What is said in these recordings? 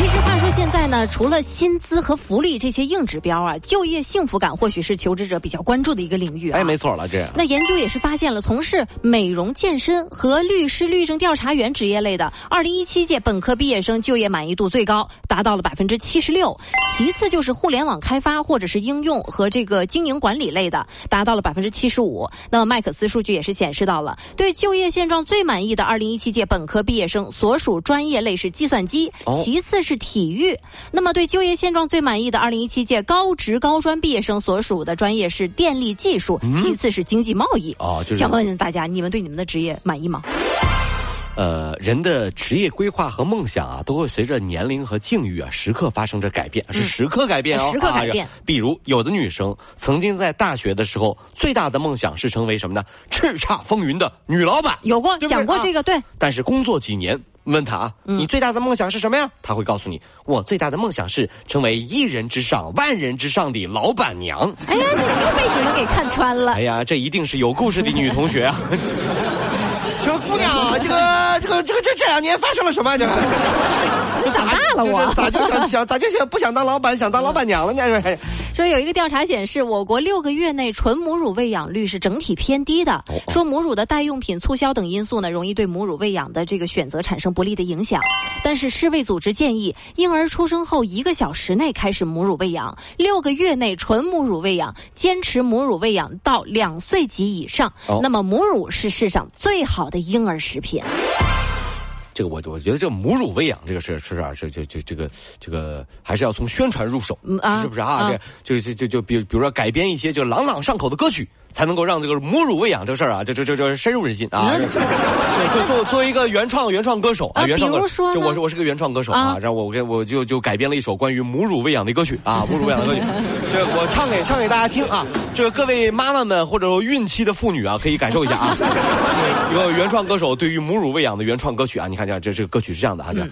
其实话说，现在呢，除了薪资和福利这些硬指标啊，就业幸福感或许是求职者比较关注的一个领域啊。哎，没错了，这那研究也是发现了，从事美容健身和律师、律政调查员职业类的，二零一七届本科毕业生就业满意度最高，达到了百分之七十六。其次就是互联网开发或者是应用和这个经营管理类的，达到了百分之七十五。那么麦克斯数据也是显示到了，对就业现状最满意的二零一七届本科毕业生所属专业类是计算机，其次是体育。那么对就业现状最满意的二零一七届高职高专毕业生所属的专业是电力技术，其次是经济贸易。哦就是想问问大家，你们对你们的职业满意吗？呃，人的职业规划和梦想啊，都会随着年龄和境遇啊，时刻发生着改变，是时刻改变哦，嗯时刻改变啊比如，有的女生曾经在大学的时候，最大的梦想是成为什么呢？叱咤风云的女老板。有过想过这个？对，但是工作几年，问他啊，嗯你最大的梦想是什么呀？他会告诉你，我最大的梦想是成为一人之上、万人之上的老板娘。哎呀，你又被你们给看穿了哎。呀，这一定是有故事的女同学啊！这个姑娘，这个这个这个这这两年发生了什么？这个长大了我这咋就想想咋就想不想当老板，想当老板娘了呢？这说有一个调查显示，我国六个月内纯母乳喂养率是整体偏低的。说母乳的代用品促销等因素呢，容易对母乳喂养的这个选择产生不利的影响。但是世卫组织建议，婴儿出生后一个小时内开始母乳喂养，六个月内纯母乳喂养，坚持母乳喂养到两岁及以上。哦那么母乳是世上最好的婴儿食品。这个我我觉得这母乳喂养这个事是啊，这这这这个这个还是要从宣传入手，是不是啊？啊这就就就就比比如说改编一些就朗朗上口的歌曲，才能够让这个母乳喂养这个事儿啊，这这这这深入人心啊。嗯做做作为一个原创原创歌手啊，啊原创歌比如说就我是我是个原创歌手啊啊，然后我跟我就就改编了一首关于母乳喂养的歌曲啊，母乳喂养的歌曲，这我唱给唱给大家听啊，这个各位妈妈们或者说孕期的妇女啊，可以感受一下啊。这个有原创歌手对于母乳喂养的原创歌曲啊，你看这这这个歌曲是这样的啊，这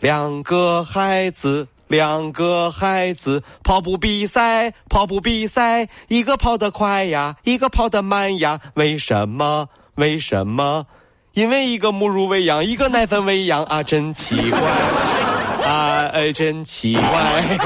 两个孩子。两个孩子跑步比赛，跑步比赛，一个跑得快呀，一个跑得慢呀，为什么？为什么？因为一个母乳喂养，一个奶粉喂养啊，真奇怪 啊，哎，真奇怪。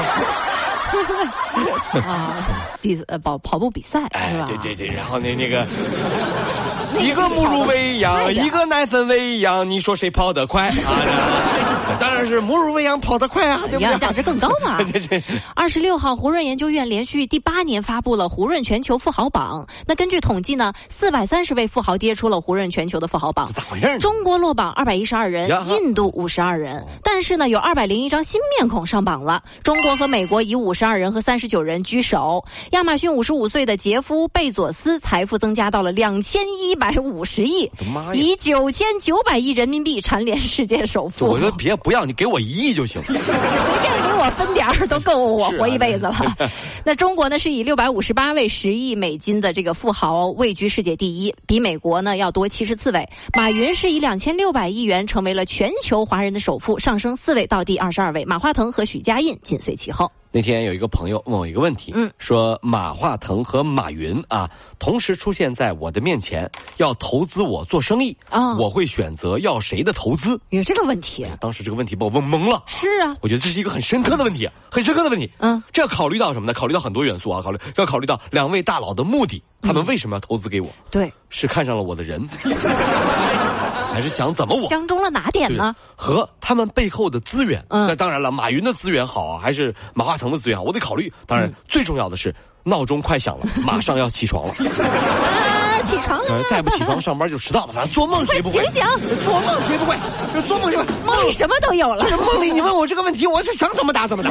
啊，比呃跑跑步比赛是哎吧？，对对对，然后那那个那个 一个母乳喂养，一个奶粉喂养，你说谁跑得快啊？当然是母乳喂养跑得快啊，对不营养价？值更高嘛。二十六号，胡润研究院连续第八年发布了胡润全球富豪榜。那根据统计呢，四百三十位富豪跌出了胡润全球的富豪榜。咋回事呢？中国落榜二百一十二人印度五十二人，但是呢，有二百零一张新面孔上榜了。中国和美国以五十二人和三十九人居首。亚马逊五十五岁的杰夫·贝佐斯财富增加到了两千一百五十亿以九千九百亿人民币蝉联世界首富。我说别不要，你给我一亿就行。随便给我分点儿都够我活一辈子了。那中国呢是以六百五十八位十亿美金的这个富豪位居世界第一，比美国呢要多七十四位。马云是以两千六百亿元成为了全球华人的首富，上升四位到第二十二位。马化腾和许家印紧随其后。那天有一个朋友问我一个问题，嗯说马化腾和马云啊同时出现在我的面前，要投资我做生意啊我会选择要谁的投资？有这个问题当时这个问题把我问懵了。是啊，我觉得这是一个很深刻的问题，很深刻的问题。嗯，这要考虑到什么呢？考虑到很多元素啊，考虑要考虑到两位大佬的目的，他们为什么要投资给我？对，是看上了我的人，还是想怎么我？相中了哪点呢？和他们背后的资源。嗯那当然了，马云的资源好啊，还是马化腾的资源好？我得考虑。当然，嗯最重要的是闹钟快响了，马上要起床了。啊，起床了，再不起床上班就迟到了。反正做梦谁不会？醒醒做梦谁不会？这做梦谁不会？梦里什么都有了。梦里你问我这个问题，我是想怎么答怎么答。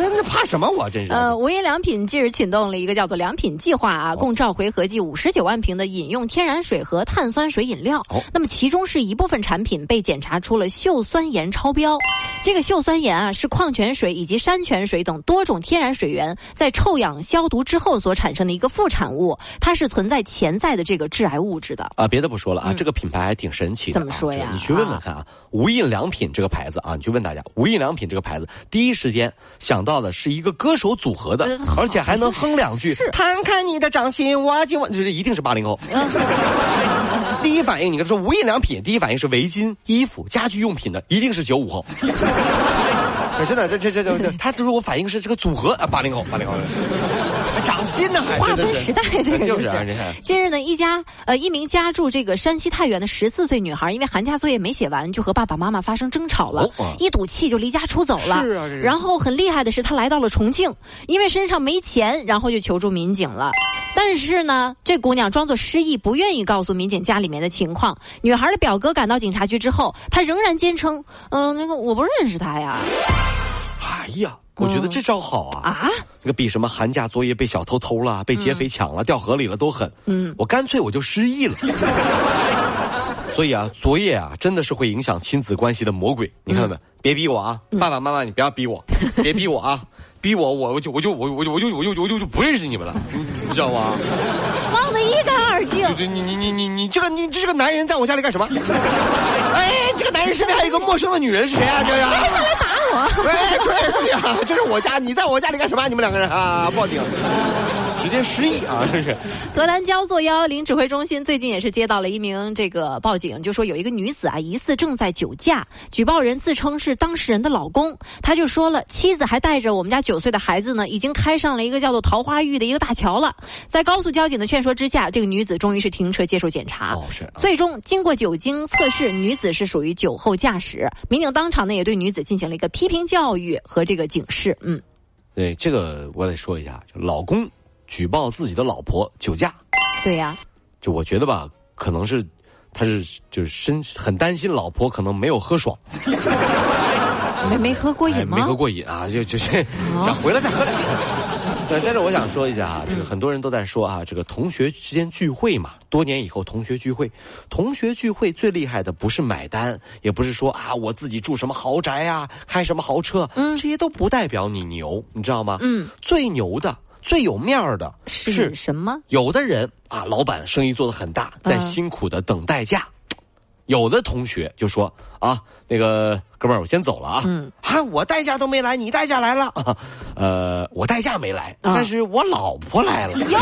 那怕什么？我真是。呃，无印良品近日启动了一个叫做“良品计划”啊，共召回合计五十九万瓶的饮用天然水和碳酸水饮料。哦，那么其中是一部分产品被检查出了溴酸盐超标。这个溴酸盐啊，是矿泉水以及山泉水等多种天然水源在臭氧消毒之后所产生的一个副产物，它是存在潜在的这个致癌物质的。啊，别的不说了啊，这个品牌还挺神奇的。怎么说呀？你去问问看啊，无印良品这个牌子啊，你去问大家，无印良品这个牌子第一时间想到的是一个歌手组合的，而且还能哼两句。摊开你的掌心，我今晚就是一定是八零后。第一反应，你跟他说无印良品，第一反应是围巾、衣服、家居用品的，一定是九五后。可真的，这这这这，他如果反应是这个组合啊，八零后，八零后。掌心呢？划分时代，这个就是。近日呢，一家呃一名家住这个山西太原的十四岁女孩，因为寒假作业没写完，就和爸爸妈妈发生争吵了，一赌气就离家出走了。是啊，然后很厉害的是，她来到了重庆，因为身上没钱，然后就求助民警了。但是呢，这姑娘装作失忆，不愿意告诉民警家里面的情况。女孩的表哥赶到警察局之后，她仍然坚称：“嗯，那个我不认识他呀。”哎呀。我觉得这招好啊！啊，那个比什么寒假作业被小偷偷了、被劫匪抢了、掉河里了都狠。嗯，我干脆我就失忆了。所以啊，作业啊，真的是会影响亲子关系的魔鬼。你看到没？别逼我啊！爸爸妈妈，你不要逼我，别逼我啊！逼我，我我就我就我我就我就我就我就就不认识你们了，你知道吗？忘得一干二净。对对，你你你你你这个你这个男人在我家里干什么？哎，这个男人身边还有一个陌生的女人是谁啊？这呀？哎，出来兄弟啊！这是我家，你在我家里干什么？你们两个人啊，报警！直接失忆啊！这是。河南焦作幺幺零指挥中心最近也是接到了一名这个报警，就说有一个女子啊，疑似正在酒驾，举报人自称是当事人的老公，他就说了，妻子还带着我们家九岁的孩子呢，已经开上了一个叫做桃花峪的一个大桥了。在高速交警的劝说之下，这个女子终于是停车接受检查。哦，是。最终经过酒精测试，女子是属于酒后驾驶。民警当场呢也对女子进行了一个批评教育和这个警示。嗯，对这个我得说一下，就老公。举报自己的老婆酒驾，对呀，就我觉得吧，可能是他是就是身很担心老婆可能没有喝爽，没没喝过瘾吗？没喝过瘾啊，就就是想回来再喝点。对，但是我想说一下啊，这个很多人都在说啊，这个同学之间聚会嘛，多年以后同学聚会，同学聚会最厉害的不是买单，也不是说啊我自己住什么豪宅啊，开什么豪车，嗯，这些都不代表你牛，你知道吗？嗯，最牛的。最有面儿的是什么？有的人啊，老板生意做得很大，在辛苦的等代驾；有的同学就说啊，那个哥们儿，我先走了啊。嗯，啊，我代驾都没来，你代驾来了。呃，我代驾没来，但是我老婆来了。哟，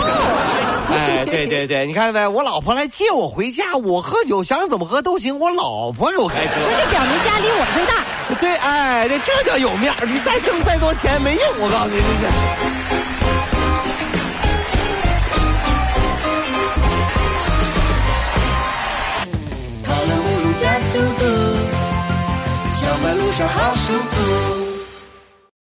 哎，对对对，你看没？我老婆来接我回家，我喝酒想怎么喝都行，我老婆给我开车。这就表明家里我最大。对，哎，这这叫有面儿。你再挣再多钱没用，我告诉你，这就。好舒服。